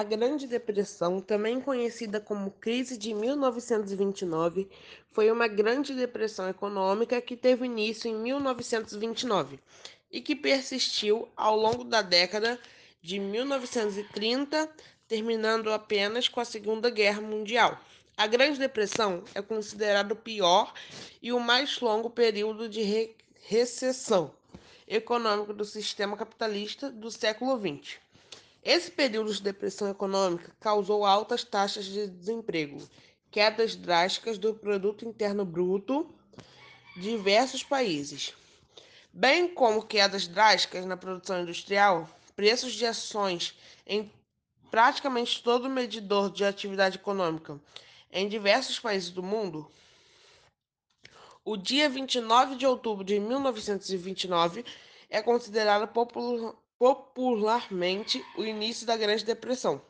A Grande Depressão, também conhecida como Crise de 1929, foi uma grande depressão econômica que teve início em 1929 e que persistiu ao longo da década de 1930, terminando apenas com a Segunda Guerra Mundial. A Grande Depressão é considerado o pior e o mais longo período de re recessão econômica do sistema capitalista do século XX. Esse período de depressão econômica causou altas taxas de desemprego, quedas drásticas do produto interno bruto de diversos países, bem como quedas drásticas na produção industrial, preços de ações em praticamente todo medidor de atividade econômica em diversos países do mundo. O dia 29 de outubro de 1929 é considerado popular popularmente o início da Grande Depressão.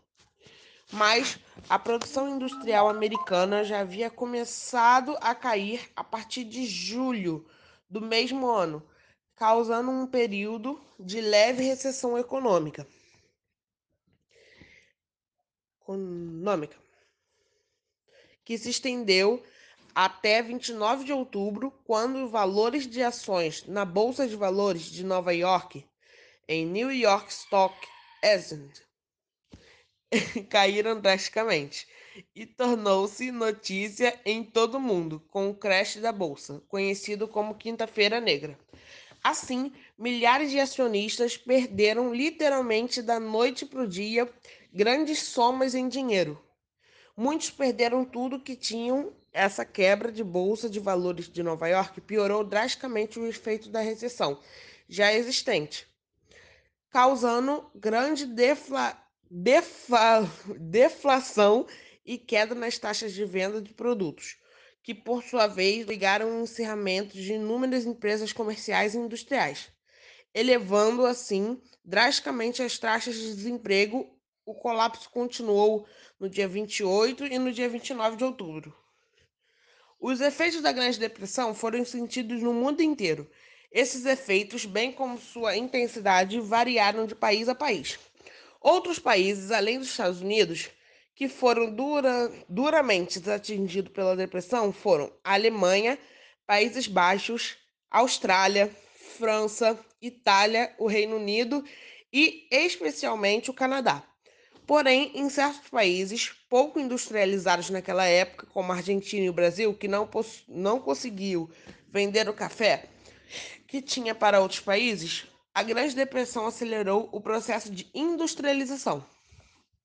Mas a produção industrial americana já havia começado a cair a partir de julho do mesmo ano, causando um período de leve recessão econômica. econômica que se estendeu até 29 de outubro, quando os valores de ações na Bolsa de Valores de Nova York em New York Stock Exchange caíram drasticamente e tornou-se notícia em todo o mundo com o crash da bolsa, conhecido como Quinta-feira Negra. Assim, milhares de acionistas perderam literalmente da noite para o dia grandes somas em dinheiro. Muitos perderam tudo que tinham. Essa quebra de bolsa de valores de Nova York piorou drasticamente o efeito da recessão já existente causando grande defla, defla, deflação e queda nas taxas de venda de produtos, que por sua vez ligaram o encerramento de inúmeras empresas comerciais e industriais, elevando assim drasticamente as taxas de desemprego. O colapso continuou no dia 28 e no dia 29 de outubro. Os efeitos da Grande Depressão foram sentidos no mundo inteiro esses efeitos, bem como sua intensidade, variaram de país a país. Outros países, além dos Estados Unidos, que foram dura, duramente atingidos pela depressão foram Alemanha, Países Baixos, Austrália, França, Itália, o Reino Unido e especialmente o Canadá. Porém, em certos países pouco industrializados naquela época, como a Argentina e o Brasil, que não, não conseguiu vender o café, que tinha para outros países, a Grande Depressão acelerou o processo de industrialização.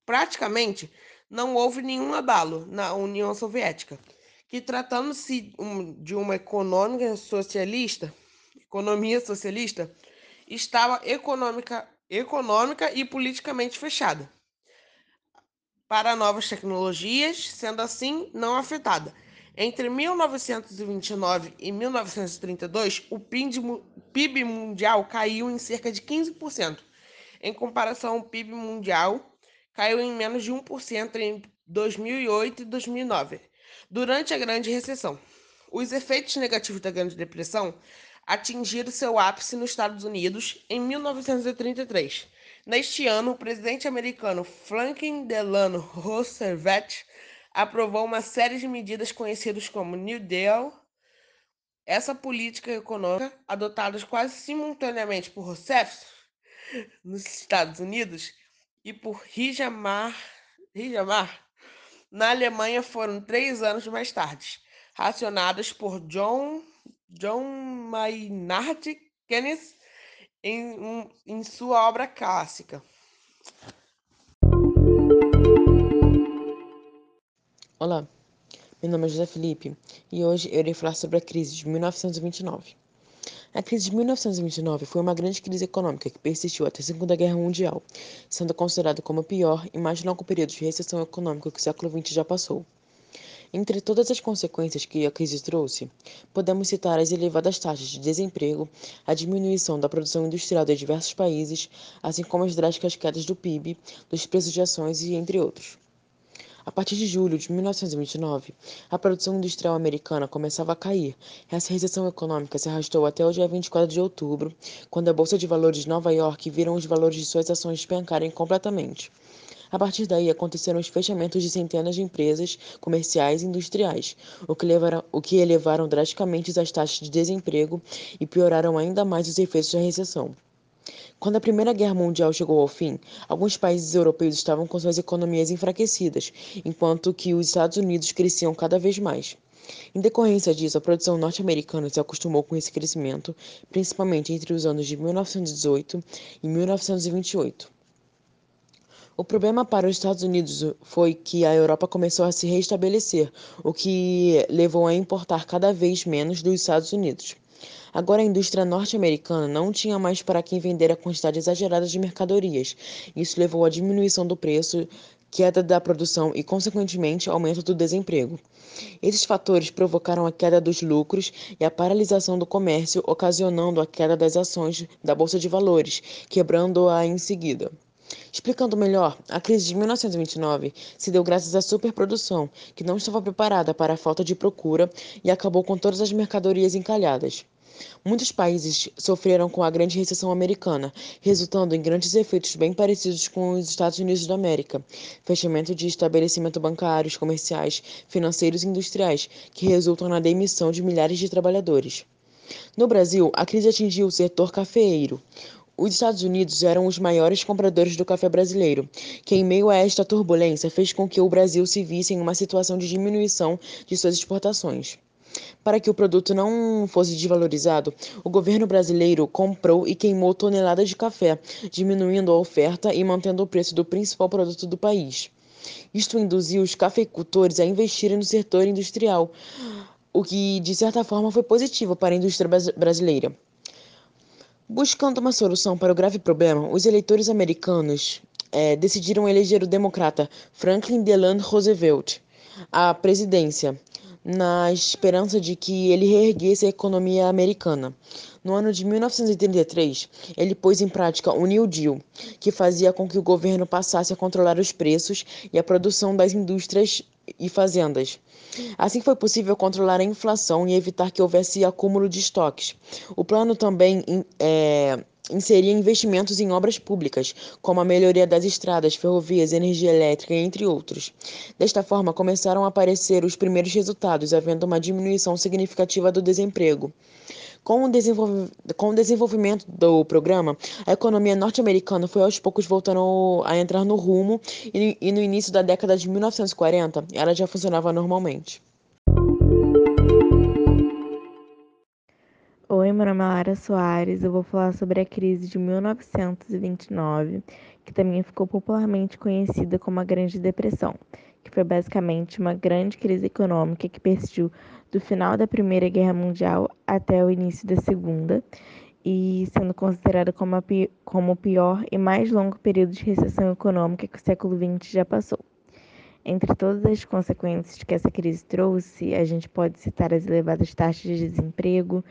Praticamente não houve nenhum abalo na União Soviética, que tratando-se de uma econômica socialista, economia socialista, estava econômica, econômica e politicamente fechada para novas tecnologias, sendo assim não afetada entre 1929 e 1932, o PIB mundial caiu em cerca de 15%. Em comparação, o PIB mundial caiu em menos de 1% em 2008 e 2009, durante a Grande Recessão. Os efeitos negativos da Grande Depressão atingiram seu ápice nos Estados Unidos em 1933. Neste ano, o presidente americano Franklin Delano Roosevelt aprovou uma série de medidas conhecidas como New Deal. Essa política econômica, adotada quase simultaneamente por Rousseff nos Estados Unidos e por Rijamar, Rijamar na Alemanha, foram três anos mais tarde, racionadas por John, John Maynard Keynes em, em sua obra clássica. Olá, meu nome é José Felipe e hoje eu irei falar sobre a crise de 1929. A crise de 1929 foi uma grande crise econômica que persistiu até a Segunda Guerra Mundial, sendo considerada como o pior e mais longo período de recessão econômica que o século XX já passou. Entre todas as consequências que a crise trouxe, podemos citar as elevadas taxas de desemprego, a diminuição da produção industrial de diversos países, assim como as drásticas quedas do PIB, dos preços de ações e entre outros. A partir de julho de 1929, a produção industrial americana começava a cair. Essa recessão econômica se arrastou até o dia 24 de outubro, quando a Bolsa de Valores de Nova York viram os valores de suas ações despencarem completamente. A partir daí aconteceram os fechamentos de centenas de empresas comerciais e industriais, o que, levaram, o que elevaram drasticamente as taxas de desemprego e pioraram ainda mais os efeitos da recessão. Quando a Primeira Guerra Mundial chegou ao fim, alguns países europeus estavam com suas economias enfraquecidas, enquanto que os Estados Unidos cresciam cada vez mais. Em decorrência disso, a produção norte-americana se acostumou com esse crescimento, principalmente entre os anos de 1918 e 1928. O problema para os Estados Unidos foi que a Europa começou a se restabelecer, o que levou a importar cada vez menos dos Estados Unidos. Agora a indústria norte-americana não tinha mais para quem vender a quantidade exagerada de mercadorias. Isso levou à diminuição do preço, queda da produção e, consequentemente, aumento do desemprego. Esses fatores provocaram a queda dos lucros e a paralisação do comércio, ocasionando a queda das ações da Bolsa de Valores, quebrando-a em seguida. Explicando melhor, a crise de 1929 se deu graças à superprodução, que não estava preparada para a falta de procura e acabou com todas as mercadorias encalhadas. Muitos países sofreram com a Grande Recessão Americana, resultando em grandes efeitos bem parecidos com os Estados Unidos da América: fechamento de estabelecimentos bancários, comerciais, financeiros e industriais, que resultam na demissão de milhares de trabalhadores. No Brasil, a crise atingiu o setor cafeeiro. Os Estados Unidos eram os maiores compradores do café brasileiro, que, em meio a esta turbulência, fez com que o Brasil se visse em uma situação de diminuição de suas exportações. Para que o produto não fosse desvalorizado, o governo brasileiro comprou e queimou toneladas de café, diminuindo a oferta e mantendo o preço do principal produto do país. Isto induziu os cafeicultores a investirem no setor industrial, o que de certa forma foi positivo para a indústria brasileira. Buscando uma solução para o grave problema, os eleitores americanos é, decidiram eleger o democrata Franklin Delano Roosevelt à presidência, na esperança de que ele reerguesse a economia americana. No ano de 1933, ele pôs em prática o New Deal, que fazia com que o governo passasse a controlar os preços e a produção das indústrias e fazendas. Assim foi possível controlar a inflação e evitar que houvesse acúmulo de estoques. O plano também é, inseria investimentos em obras públicas, como a melhoria das estradas, ferrovias, energia elétrica, entre outros. Desta forma, começaram a aparecer os primeiros resultados, havendo uma diminuição significativa do desemprego. Com o, com o, desenvolvimento do programa, a economia norte-americana foi aos poucos voltando a entrar no rumo e no início da década de 1940 ela já funcionava normalmente. Oi, meu nome é Lara Soares. Eu vou falar sobre a crise de 1929, que também ficou popularmente conhecida como a Grande Depressão, que foi basicamente uma grande crise econômica que persistiu do final da Primeira Guerra Mundial até o início da Segunda, e sendo considerada como, como o pior e mais longo período de recessão econômica que o século XX já passou. Entre todas as consequências que essa crise trouxe, a gente pode citar as elevadas taxas de desemprego,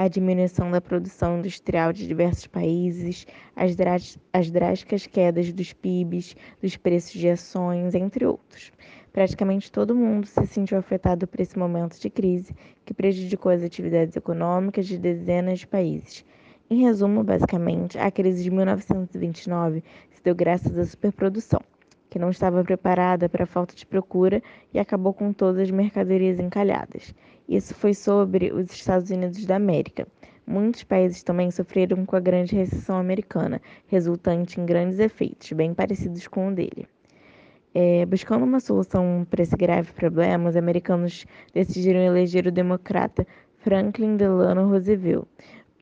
a diminuição da produção industrial de diversos países, as, as drásticas quedas dos PIBs, dos preços de ações, entre outros. Praticamente todo mundo se sentiu afetado por esse momento de crise que prejudicou as atividades econômicas de dezenas de países. Em resumo, basicamente, a crise de 1929 se deu graças à superprodução, que não estava preparada para a falta de procura e acabou com todas as mercadorias encalhadas. Isso foi sobre os Estados Unidos da América. Muitos países também sofreram com a grande recessão americana, resultante em grandes efeitos, bem parecidos com o dele. É, buscando uma solução para esse grave problema, os americanos decidiram eleger o democrata Franklin Delano Roosevelt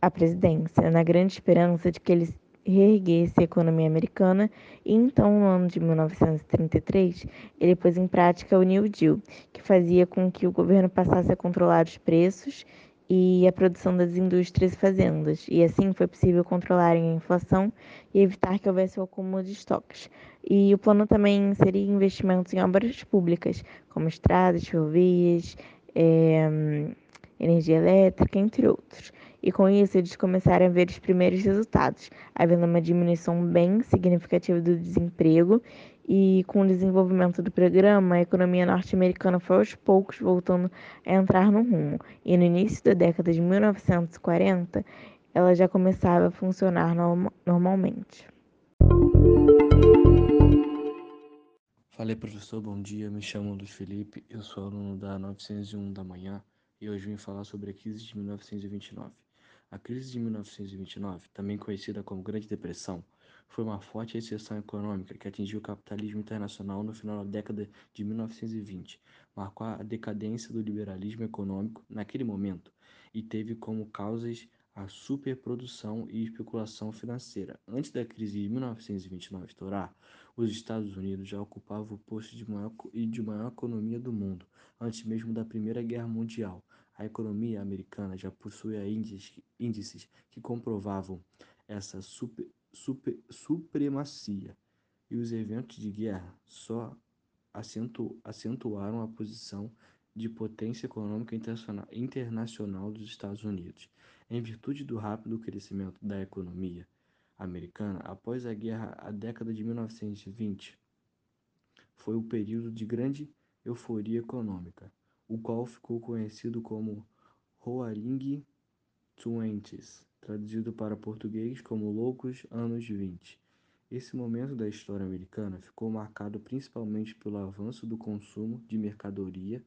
à presidência, na grande esperança de que ele reerguesse a economia americana. E então, no ano de 1933, ele pôs em prática o New Deal, que fazia com que o governo passasse a controlar os preços e a produção das indústrias e fazendas, e assim foi possível controlar a inflação e evitar que houvesse o acúmulo de estoques. E o plano também seria investimentos em obras públicas, como estradas, ferrovias, é, energia elétrica, entre outros e com isso eles começaram a ver os primeiros resultados, havendo uma diminuição bem significativa do desemprego e com o desenvolvimento do programa, a economia norte-americana foi aos poucos voltando a entrar no rumo, e no início da década de 1940 ela já começava a funcionar normalmente. Falei, professor, bom dia. Me chamo Luiz Felipe, eu sou aluno da 901 da manhã e hoje vim falar sobre a crise de 1929. A crise de 1929, também conhecida como Grande Depressão, foi uma forte recessão econômica que atingiu o capitalismo internacional no final da década de 1920. Marcou a decadência do liberalismo econômico naquele momento e teve como causas a superprodução e especulação financeira. Antes da crise de 1929 estourar, os Estados Unidos já ocupavam o posto de maior de maior economia do mundo, antes mesmo da Primeira Guerra Mundial. A economia americana já possuía índices, que comprovavam essa super, super, supremacia, e os eventos de guerra só acentu, acentuaram a posição de potência econômica internacional dos Estados Unidos. Em virtude do rápido crescimento da economia americana, após a guerra, a década de 1920 foi o período de grande euforia econômica, o qual ficou conhecido como Roaring Twenties, traduzido para português como Loucos Anos 20. Esse momento da história americana ficou marcado principalmente pelo avanço do consumo de mercadoria,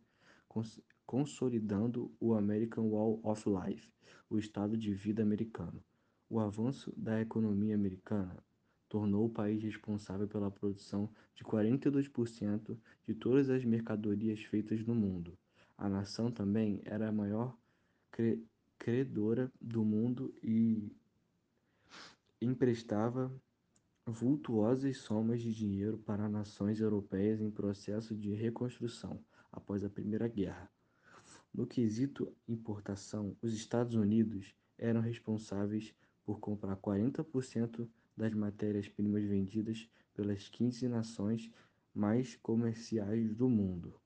consolidando o American Wall of Life, o estado de vida americano. O avanço da economia americana tornou o país responsável pela produção de 42% de todas as mercadorias feitas no mundo. A nação também era a maior credora do mundo e emprestava vultuosas somas de dinheiro para nações europeias em processo de reconstrução após a Primeira Guerra. No quesito importação, os Estados Unidos eram responsáveis por comprar 40% das matérias-primas vendidas pelas 15 nações mais comerciais do mundo.